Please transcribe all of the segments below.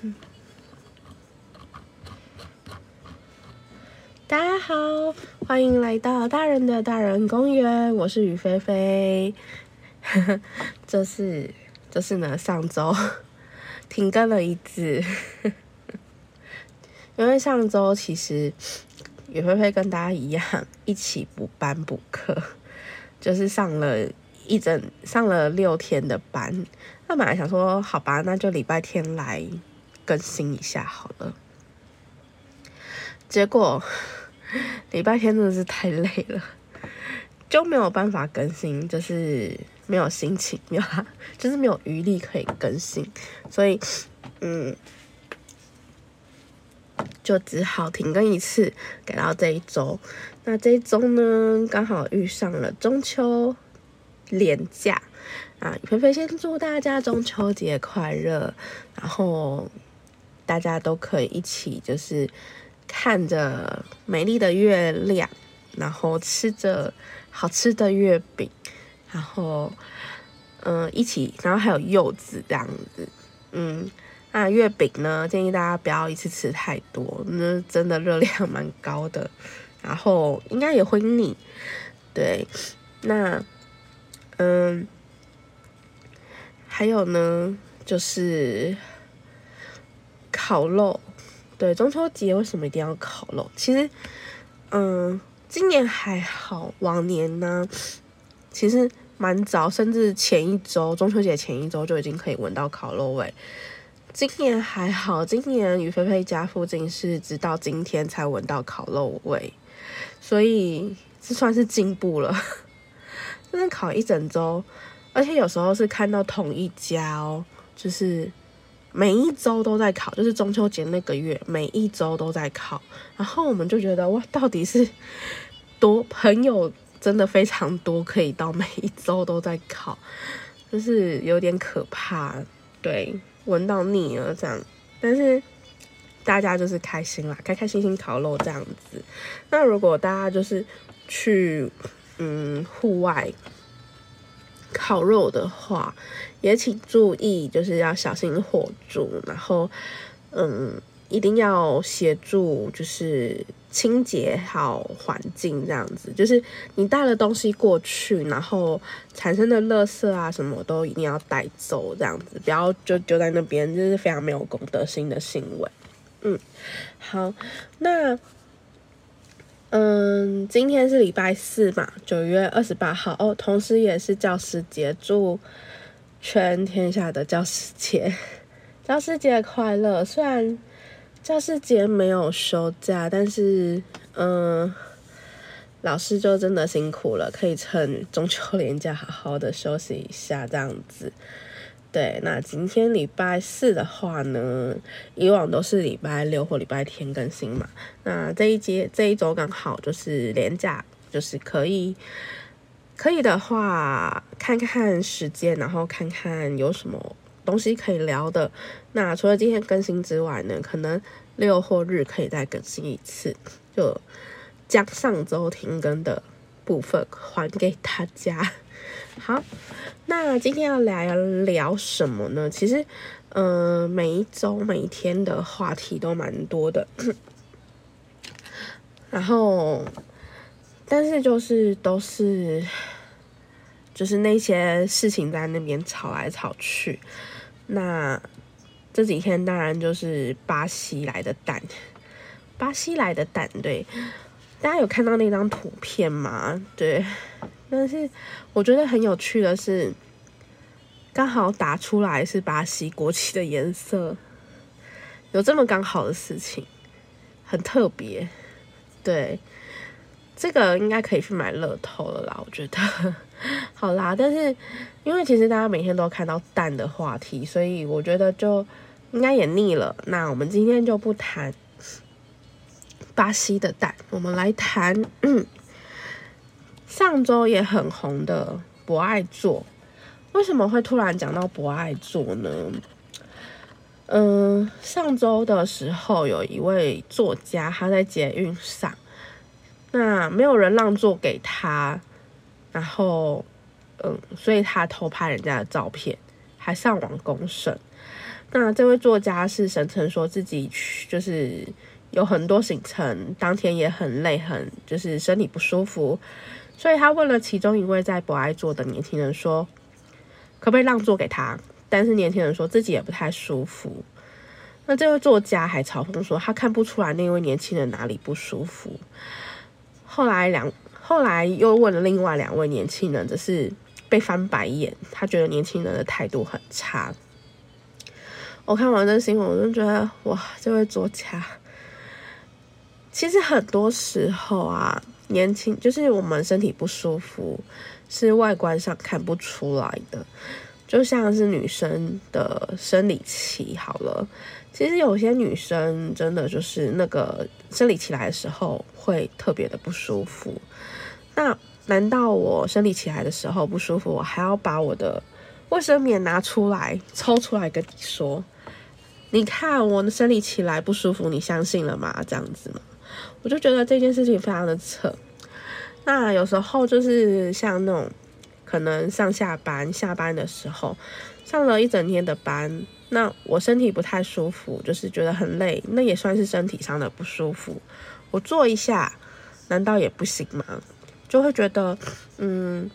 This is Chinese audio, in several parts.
大家好，欢迎来到大人的大人公园，我是雨菲菲。这是，这是呢，上周停更了一次，因为上周其实雨菲菲跟大家一样一起补班补课，就是上了一整上了六天的班。那本来想说，好吧，那就礼拜天来更新一下好了。结果 礼拜天真的是太累了，就没有办法更新，就是没有心情，没有，就是没有余力可以更新，所以嗯，就只好停更一次，改到这一周。那这一周呢，刚好遇上了中秋连假啊，菲菲先祝大家中秋节快乐，然后大家都可以一起就是。看着美丽的月亮，然后吃着好吃的月饼，然后嗯一起，然后还有柚子这样子，嗯，那月饼呢，建议大家不要一次吃太多，那真的热量蛮高的，然后应该也会腻，对，那嗯还有呢就是烤肉。对中秋节为什么一定要烤肉？其实，嗯，今年还好，往年呢，其实蛮早，甚至前一周中秋节前一周就已经可以闻到烤肉味。今年还好，今年于菲菲家附近是直到今天才闻到烤肉味，所以这算是进步了。真的烤一整周，而且有时候是看到同一家哦，就是。每一周都在考，就是中秋节那个月，每一周都在考。然后我们就觉得哇，到底是多朋友真的非常多，可以到每一周都在考，就是有点可怕。对，闻到腻了这样，但是大家就是开心啦，开开心心烤肉这样子。那如果大家就是去嗯户外。烤肉的话，也请注意，就是要小心火烛，然后，嗯，一定要协助，就是清洁好环境，这样子。就是你带了东西过去，然后产生的垃圾啊，什么都一定要带走，这样子，不要就丢在那边，就是非常没有公德心的行为。嗯，好，那。嗯，今天是礼拜四嘛，九月二十八号哦，同时也是教师节，祝全天下的教师节，教师节快乐！虽然教师节没有休假，但是嗯，老师就真的辛苦了，可以趁中秋连假好好的休息一下，这样子。对，那今天礼拜四的话呢，以往都是礼拜六或礼拜天更新嘛。那这一节这一周刚好就是连假，就是可以可以的话看看时间，然后看看有什么东西可以聊的。那除了今天更新之外呢，可能六或日可以再更新一次，就将上周停更的部分还给大家。好，那今天要来聊什么呢？其实，嗯，每一周、每一天的话题都蛮多的，然后，但是就是都是，就是那些事情在那边吵来吵去。那这几天当然就是巴西来的蛋，巴西来的蛋，对，大家有看到那张图片吗？对。但是我觉得很有趣的是，刚好打出来是巴西国旗的颜色，有这么刚好的事情，很特别。对，这个应该可以去买乐透了啦，我觉得。好啦，但是因为其实大家每天都看到蛋的话题，所以我觉得就应该也腻了。那我们今天就不谈巴西的蛋，我们来谈。嗯上周也很红的博爱座，为什么会突然讲到博爱座呢？嗯，上周的时候有一位作家，他在捷运上，那没有人让座给他，然后，嗯，所以他偷拍人家的照片，还上网公审。那这位作家是声称说自己去就是有很多行程，当天也很累，很就是身体不舒服，所以他问了其中一位在博爱座的年轻人说，可不可以让座给他？但是年轻人说自己也不太舒服。那这位作家还嘲讽说，他看不出来那位年轻人哪里不舒服。后来两后来又问了另外两位年轻人，只是被翻白眼，他觉得年轻人的态度很差。我看完这新闻，我就觉得哇，这位作家，其实很多时候啊，年轻就是我们身体不舒服，是外观上看不出来的，就像是女生的生理期好了，其实有些女生真的就是那个生理期来的时候会特别的不舒服。那难道我生理期来的时候不舒服，我还要把我的卫生棉拿出来抽出来跟你说？你看我的生理期来不舒服，你相信了吗？这样子吗？我就觉得这件事情非常的扯。那有时候就是像那种可能上下班、下班的时候，上了一整天的班，那我身体不太舒服，就是觉得很累，那也算是身体上的不舒服。我做一下，难道也不行吗？就会觉得，嗯，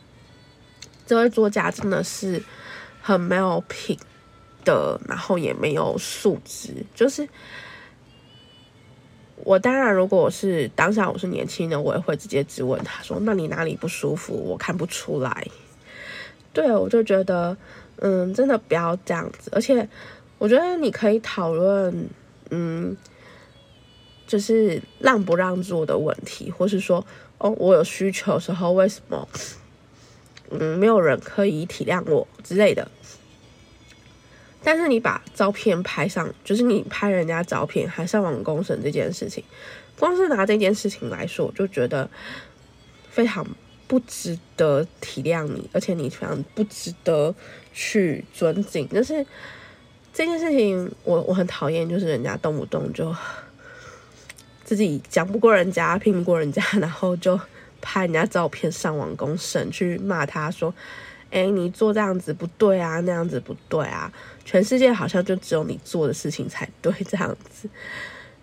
这位作家真的是很没有品。的，然后也没有素质，就是我当然，如果我是当下我是年轻人，我也会直接质问他说：“那你哪里不舒服？我看不出来。”对，我就觉得，嗯，真的不要这样子。而且，我觉得你可以讨论，嗯，就是让不让座的问题，或是说，哦，我有需求时候，为什么，嗯，没有人可以体谅我之类的。但是你把照片拍上，就是你拍人家照片还上网公审这件事情，光是拿这件事情来说，就觉得非常不值得体谅你，而且你非常不值得去尊敬。就是这件事情，我我很讨厌，就是人家动不动就 自己讲不过人家，拼不过人家，然后就拍人家照片上网公审，去骂他说。哎，你做这样子不对啊，那样子不对啊，全世界好像就只有你做的事情才对这样子。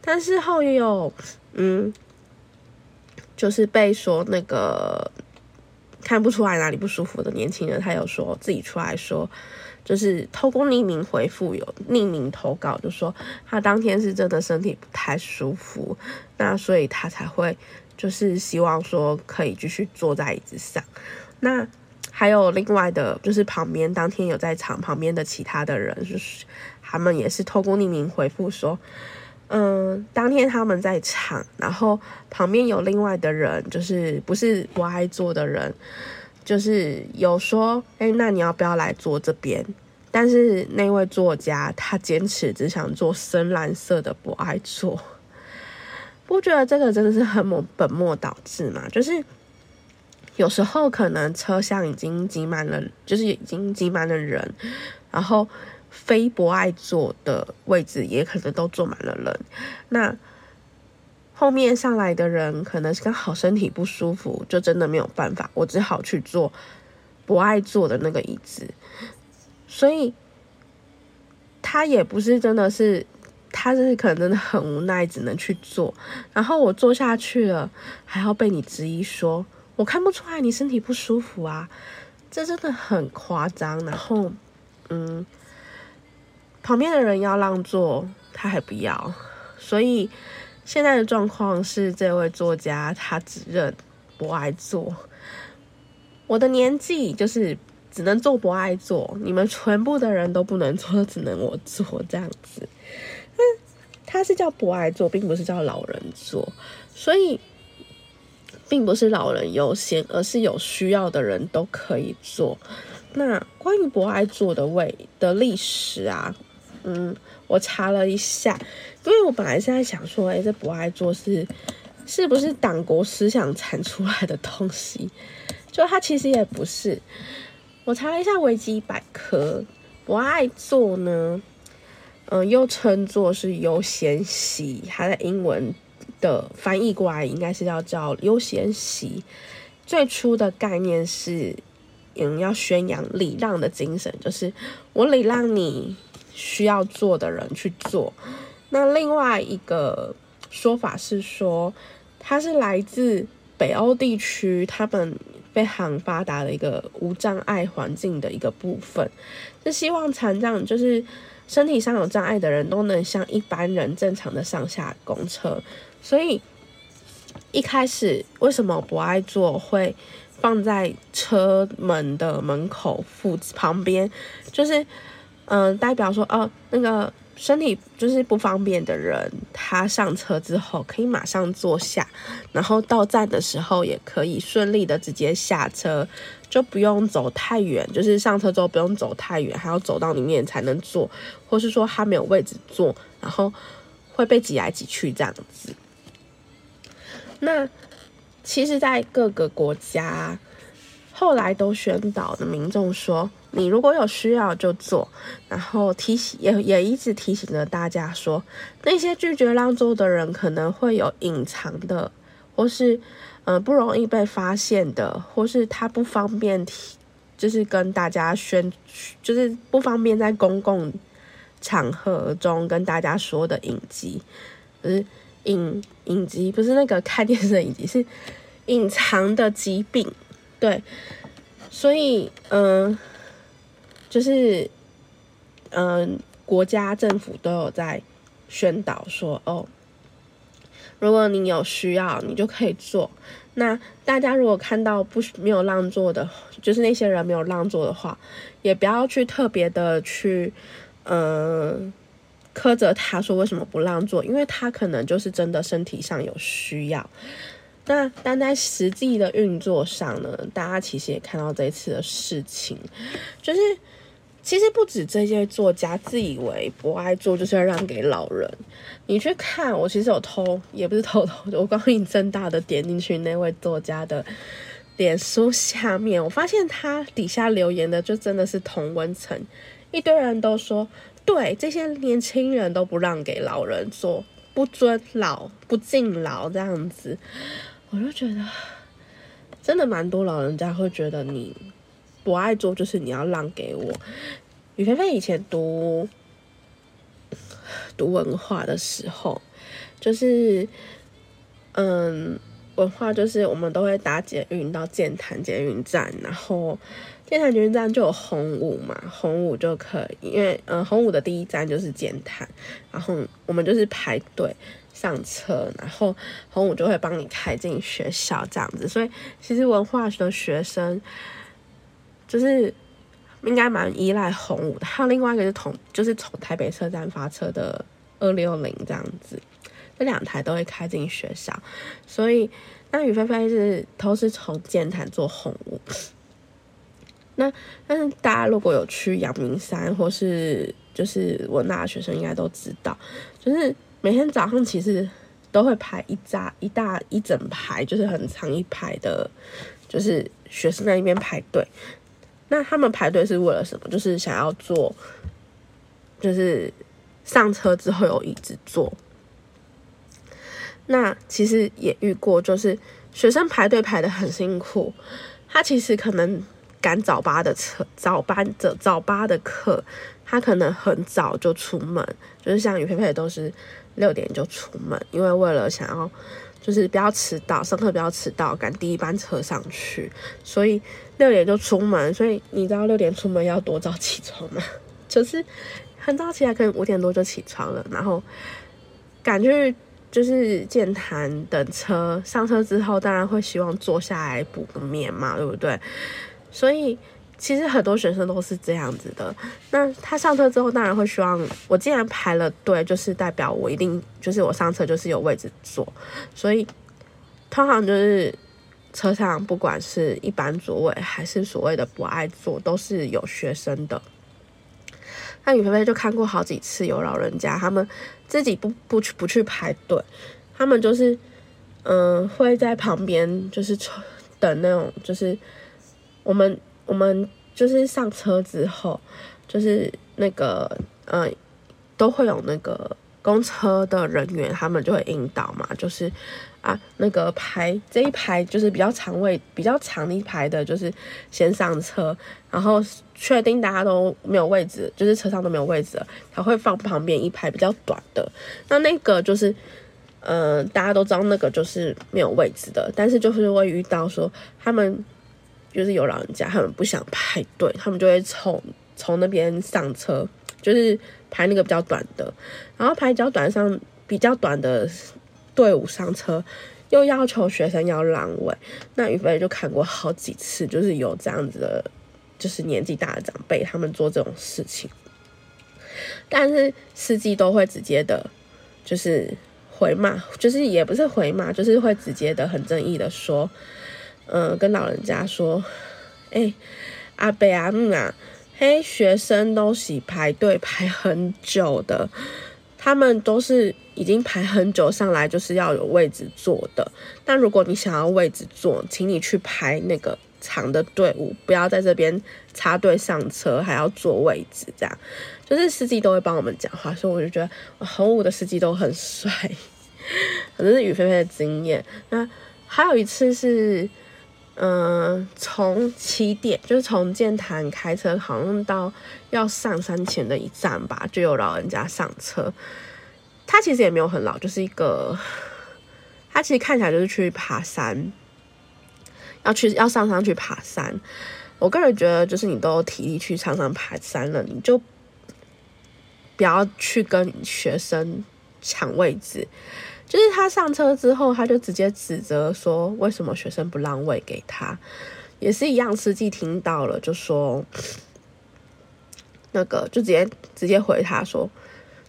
但是后也有，嗯，就是被说那个看不出来哪里不舒服的年轻人，他有说自己出来说，就是透过匿名回复，有匿名投稿，就说他当天是真的身体不太舒服，那所以他才会就是希望说可以继续坐在椅子上，那。还有另外的，就是旁边当天有在场旁边的其他的人，就是他们也是透过匿名回复说，嗯，当天他们在场，然后旁边有另外的人，就是不是不爱坐的人，就是有说，哎，那你要不要来坐这边？但是那位作家他坚持只想做深蓝色的不爱坐，不觉得这个真的是很本本末倒置嘛？就是。有时候可能车厢已经挤满了，就是已经挤满了人，然后非不爱坐的位置也可能都坐满了人。那后面上来的人可能是刚好身体不舒服，就真的没有办法，我只好去坐不爱坐的那个椅子。所以他也不是真的是，他是可能真的很无奈，只能去坐。然后我坐下去了，还要被你质疑说。我看不出来你身体不舒服啊，这真的很夸张。然后，嗯，旁边的人要让座，他还不要。所以现在的状况是，这位作家他只认不爱坐。我的年纪就是只能坐不爱坐，你们全部的人都不能坐，只能我坐这样子。他是叫不爱坐，并不是叫老人坐，所以。并不是老人优先，而是有需要的人都可以做。那关于博爱座的位的历史啊，嗯，我查了一下，因为我本来是在想说，哎，这博爱座是是不是党国思想产出来的东西？就它其实也不是。我查了一下维基百科，博爱座呢，嗯，又称作是优先席，它的英文。的翻译过来应该是要叫悠闲席。最初的概念是，嗯，要宣扬礼让的精神，就是我礼让你，需要做的人去做。那另外一个说法是说，它是来自北欧地区，他们非常发达的一个无障碍环境的一个部分，是希望残障就是身体上有障碍的人都能像一般人正常的上下公车。所以一开始为什么不爱坐会？放在车门的门口附旁边，就是，嗯，代表说，哦，那个身体就是不方便的人，他上车之后可以马上坐下，然后到站的时候也可以顺利的直接下车，就不用走太远，就是上车之后不用走太远，还要走到里面才能坐，或是说他没有位置坐，然后会被挤来挤去这样子。那。其实，在各个国家，后来都宣导的民众说，你如果有需要就做，然后提醒也也一直提醒着大家说，那些拒绝让座的人可能会有隐藏的，或是呃不容易被发现的，或是他不方便提，就是跟大家宣，就是不方便在公共场合中跟大家说的隐疾，就是隐隐疾，不是那个 看电视的隐疾，是。隐藏的疾病，对，所以嗯，就是嗯，国家政府都有在宣导说，哦，如果你有需要，你就可以做。那大家如果看到不没有让座的，就是那些人没有让座的话，也不要去特别的去嗯苛责他说为什么不让座，因为他可能就是真的身体上有需要。那但在实际的运作上呢，大家其实也看到这一次的事情，就是其实不止这些作家自以为不爱做，就是要让给老人。你去看，我其实有偷，也不是偷偷的，我刚刚正大的点进去那位作家的脸书下面，我发现他底下留言的就真的是同温层，一堆人都说，对这些年轻人都不让给老人做，不尊老，不敬老这样子。我就觉得，真的蛮多老人家会觉得你不爱做，就是你要让给我。雨菲菲以前读读文化的时候，就是嗯，文化就是我们都会搭捷运到建潭捷运站，然后建潭捷运站就有红五嘛，红五就可以，因为嗯，红五的第一站就是建潭，然后我们就是排队。上车，然后红五就会帮你开进学校这样子，所以其实文化的学生就是应该蛮依赖红五的。还有另外一个是从就是从台北车站发车的二六零这样子，这两台都会开进学校，所以那雨菲菲是都是从建潭坐红五。那但是大家如果有去阳明山或是就是我那学生应该都知道，就是。每天早上其实都会排一扎一大一整排，就是很长一排的，就是学生在那边排队。那他们排队是为了什么？就是想要坐，就是上车之后有椅子坐。那其实也遇过，就是学生排队排的很辛苦，他其实可能赶早八的车，早班的早八的课，他可能很早就出门，就是像于佩佩都是。六点就出门，因为为了想要就是不要迟到，上课不要迟到，赶第一班车上去，所以六点就出门。所以你知道六点出门要多早起床吗？就是很早起来，可能五点多就起床了，然后赶去就是健谈等车。上车之后，当然会希望坐下来补个眠嘛，对不对？所以。其实很多学生都是这样子的。那他上车之后，当然会希望我既然排了队，就是代表我一定就是我上车就是有位置坐。所以通常就是车上不管是一般座位还是所谓的不爱坐，都是有学生的。那雨菲菲就看过好几次有老人家，他们自己不不去不去排队，他们就是嗯会在旁边就是等那种就是我们。我们就是上车之后，就是那个嗯，都会有那个公车的人员，他们就会引导嘛，就是啊，那个排这一排就是比较长位、比较长一排的，就是先上车，然后确定大家都没有位置，就是车上都没有位置了，才会放旁边一排比较短的。那那个就是，呃，大家都知道那个就是没有位置的，但是就是会遇到说他们就是有老人家，他们不想排队，他们就会从从那边上车，就是排那个比较短的，然后排比较短上。比较短的队伍上车，又要求学生要让位，那宇飞就看过好几次，就是有这样子的，就是年纪大的长辈他们做这种事情，但是司机都会直接的，就是回骂，就是也不是回骂，就是会直接的很正义的说，嗯，跟老人家说，哎，阿伯阿姆啊，嘿，学生都是排队排很久的。他们都是已经排很久上来，就是要有位置坐的。但如果你想要位置坐，请你去排那个长的队伍，不要在这边插队上车，还要坐位置。这样，就是司机都会帮我们讲话，所以我就觉得红五的司机都很帅，可能是雨菲菲的经验。那还有一次是。嗯，从起点就是从建潭开车，好像到要上山前的一站吧，就有老人家上车。他其实也没有很老，就是一个，他其实看起来就是去爬山，要去要上山去爬山。我个人觉得，就是你都有体力去上山爬山了，你就不要去跟学生抢位置。就是他上车之后，他就直接指责说：“为什么学生不让位给他？”也是一样，司机听到了就说：“那个就直接直接回他说，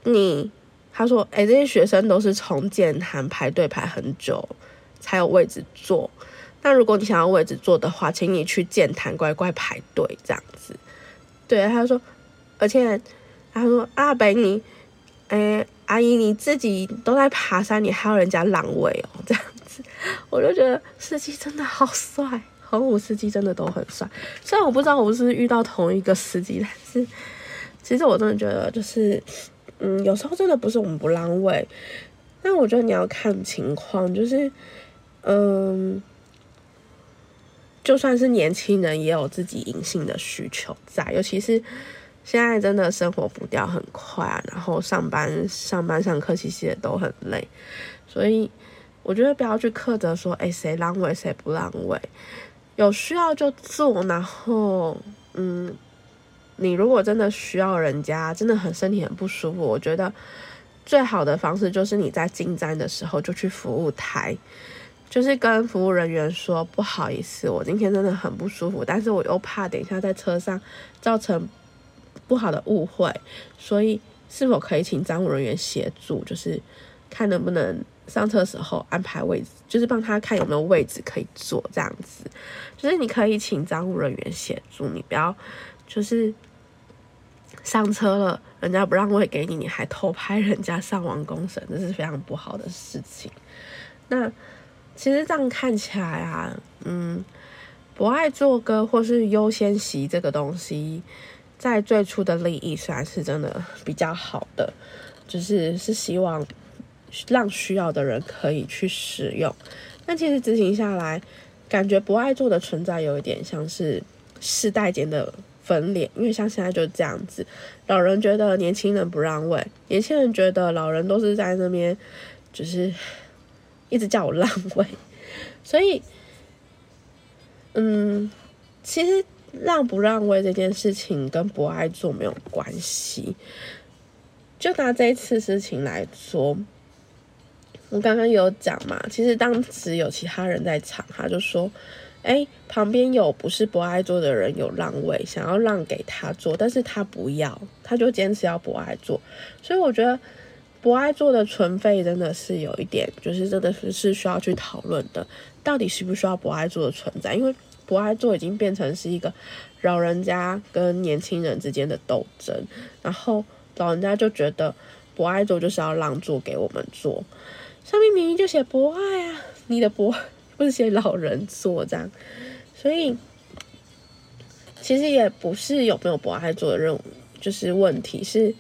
你他说，哎，这些学生都是从建潭排队排很久才有位置坐。那如果你想要位置坐的话，请你去建潭乖乖排队这样子。”对，他说，而且他说：“阿北你，哎。”阿姨，你自己都在爬山，你还要人家让位哦，这样子，我就觉得司机真的好帅，红五司机真的都很帅。虽然我不知道我是遇到同一个司机，但是 其实我真的觉得，就是嗯，有时候真的不是我们不让位，但我觉得你要看情况，就是嗯，就算是年轻人，也有自己隐性的需求在，尤其是。现在真的生活步调很快啊，然后上班、上班、上课其实也都很累，所以我觉得不要去苛责说，哎，谁让位谁不让位，有需要就做。然后，嗯，你如果真的需要人家，真的很身体很不舒服，我觉得最好的方式就是你在进站的时候就去服务台，就是跟服务人员说，不好意思，我今天真的很不舒服，但是我又怕等一下在车上造成。不好的误会，所以是否可以请站务人员协助，就是看能不能上车时候安排位置，就是帮他看有没有位置可以坐这样子。就是你可以请站务人员协助，你不要就是上车了，人家不让位给你，你还偷拍人家上网公审，这是非常不好的事情。那其实这样看起来啊，嗯，不爱坐歌或是优先席这个东西。在最初的利益虽然是真的比较好的，就是是希望让需要的人可以去使用，但其实执行下来，感觉不爱做的存在有一点像是世代间的分裂，因为像现在就这样子，老人觉得年轻人不让位，年轻人觉得老人都是在那边就是一直叫我让位，所以，嗯，其实。让不让位这件事情跟不爱做没有关系。就拿这一次事情来说，我刚刚有讲嘛，其实当时有其他人在场，他就说：“哎，旁边有不是不爱做的人有让位，想要让给他做，但是他不要，他就坚持要不爱做。”所以我觉得不爱做的存废真的是有一点，就是真的是是需要去讨论的，到底需不需要不爱做的存在？因为。不爱做已经变成是一个老人家跟年轻人之间的斗争，然后老人家就觉得不爱做就是要让座给我们做，上面明明就写不爱啊，你的不不是写老人坐这样，所以其实也不是有没有不爱做的任务，就是问题是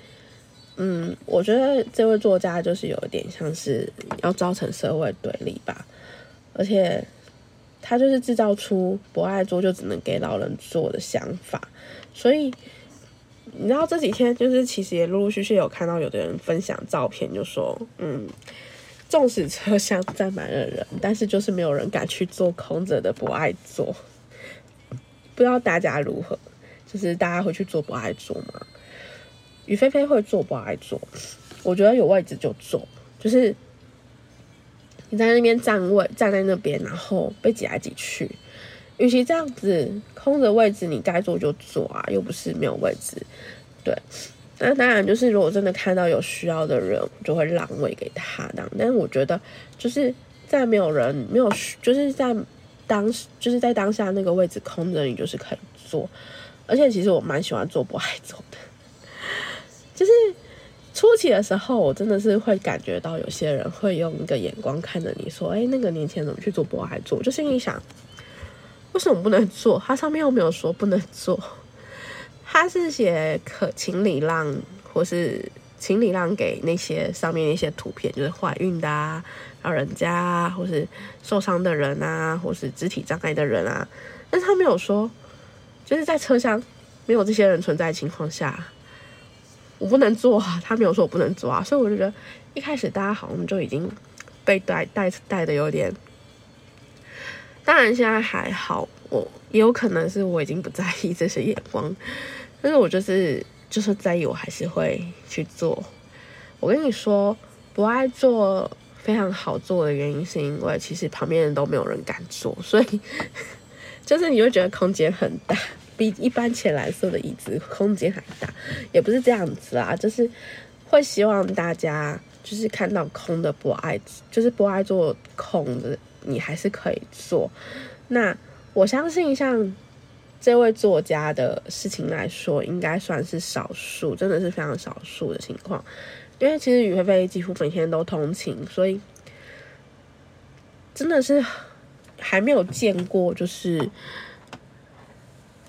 嗯，我觉得这位作家就是有一点像是要造成社会对立吧，而且他就是制造出不爱做就只能给老人做的想法，所以你知道这几天就是其实也陆陆续续有看到有的人分享照片，就说嗯，纵使车厢 站满了人，但是就是没有人敢去坐空着的不爱坐，不知道大家如何，就是大家会去做不爱坐吗？于菲菲会做不爱坐，我觉得有位置就坐，就是你在那边站位站在那边，然后被挤来挤去，与其这样子空着位置，你该坐就坐啊，又不是没有位置。对，那当然就是如果真的看到有需要的人，就会让位给他这样。但是我觉得就是在没有人没有就是在当时就是在当下那个位置空着，你就是可以坐。而且其实我蛮喜欢坐不爱坐的。就是初期的时候，我真的是会感觉到有些人会用一个眼光看着你说：“哎，那个年轻人怎么去做博爱做？”就心里想：为什么不能做？它上面又没有说不能做，他是写可请礼让，或是请礼让给那些上面那些图片，就是怀孕的啊、老人家啊，或是受伤的人啊，或是肢体障碍的人啊。但是他没有说，就是在车厢没有这些人存在的情况下。我不能做，他没有说我不能做啊，所以我就觉得一开始大家好像就已经被带带带的有点，当然现在还好，我也有可能是我已经不在意这些眼光，但是我就是就是在意，我还是会去做。我跟你说，不爱做非常好做的原因，是因为其实旁边人都没有人敢做，所以 就是你会觉得空间很大。比一般浅蓝色的椅子空间还大，也不是这样子啊，就是会希望大家就是看到空的不爱，就是不爱做空的，你还是可以做。那我相信像这位作家的事情来说，应该算是少数，真的是非常少数的情况。因为其实宇菲菲几乎每天都通勤，所以真的是还没有见过，就是。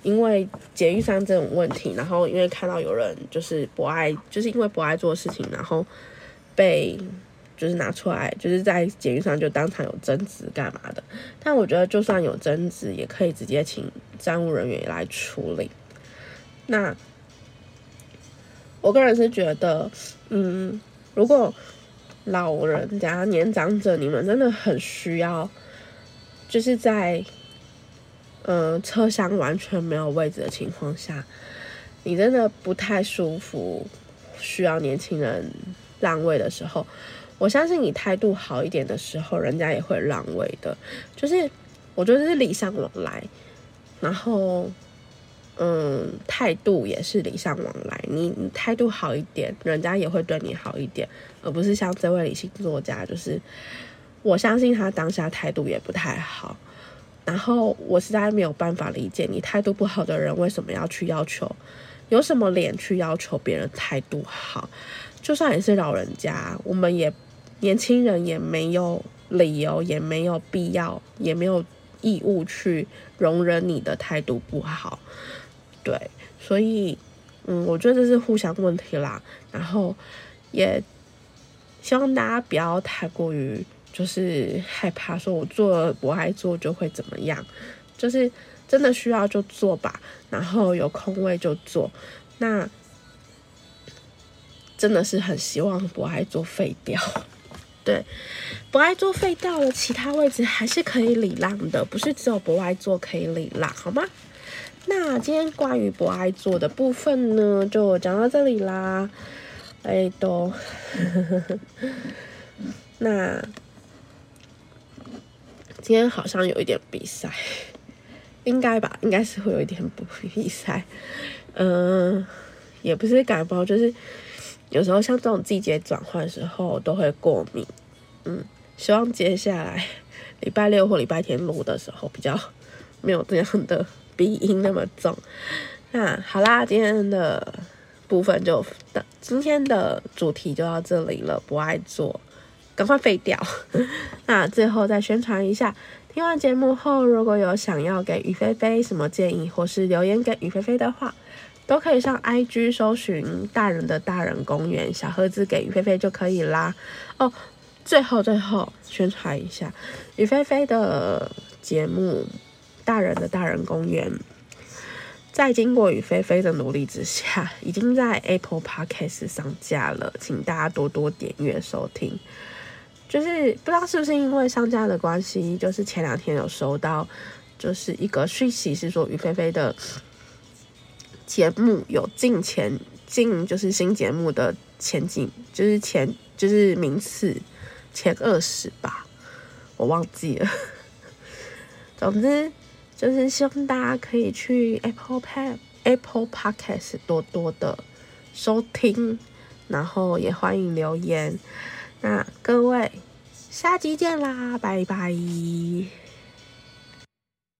因为捷运上这种问题，然后因为看到有人就是不爱，就是因为不爱做事情，然后被就是拿出来，就是在捷运上就当场有争执干嘛的。但我觉得就算有争执，也可以直接请站务人员来处理。那我个人是觉得，嗯，如果老人家年长者，你们真的很需要，就是在。嗯，车厢完全没有位置的情况下，你真的不太舒服，需要年轻人让位的时候，我相信你态度好一点的时候，人家也会让位的。就是我觉得是礼尚往来，然后嗯，态度也是礼尚往来。你你态度好一点，人家也会对你好一点，而不是像这位理性作家，就是我相信他当下态度也不太好。然后我实在没有办法理解你态度不好的人为什么要去要求，有什么脸去要求别人态度好？就算也是老人家，我们也年轻人也没有理由，也没有必要，也没有义务去容忍你的态度不好。对，所以嗯，我觉得这是互相问题啦。然后也希望大家不要太过于。就是害怕说，我做不爱做就会怎么样？就是真的需要就做吧，然后有空位就做。那真的是很希望不爱做废掉。对，不爱做废掉了，其他位置还是可以礼让的，不是只有不爱做可以礼让，好吗？那今天关于不爱做的部分呢，就讲到这里啦。哎，都，那。今天好像有一点比赛，应该吧，应该是会有一点不比赛。嗯，也不是感冒，就是有时候像这种季节转换时候都会过敏。嗯，希望接下来礼拜六或礼拜天录的时候比较没有这样的鼻音那么重。那好啦，今天的部分就的今天的主题就到这里了，不爱做。赶快废掉！那最后再宣传一下，听完节目后，如果有想要给于菲菲什么建议，或是留言给于菲菲的话，都可以上 IG 搜寻“大人的大人公园”，小盒子给于菲菲就可以啦。哦，最后最后宣传一下于菲菲的节目《大人的大人公园》。在经过雨菲菲的努力之下，已经在 Apple Podcast 上架了，请大家多多点阅收听。就是不知道是不是因为商家的关系，就是前两天有收到，就是一个讯息是说于菲菲的节目有进前进，就是新节目的前景，就是前就是名次前二十吧，我忘记了。总之。就是希望大家可以去 Apple Pay Apple Podcast 多多的收听，然后也欢迎留言。那各位，下集见啦，拜拜。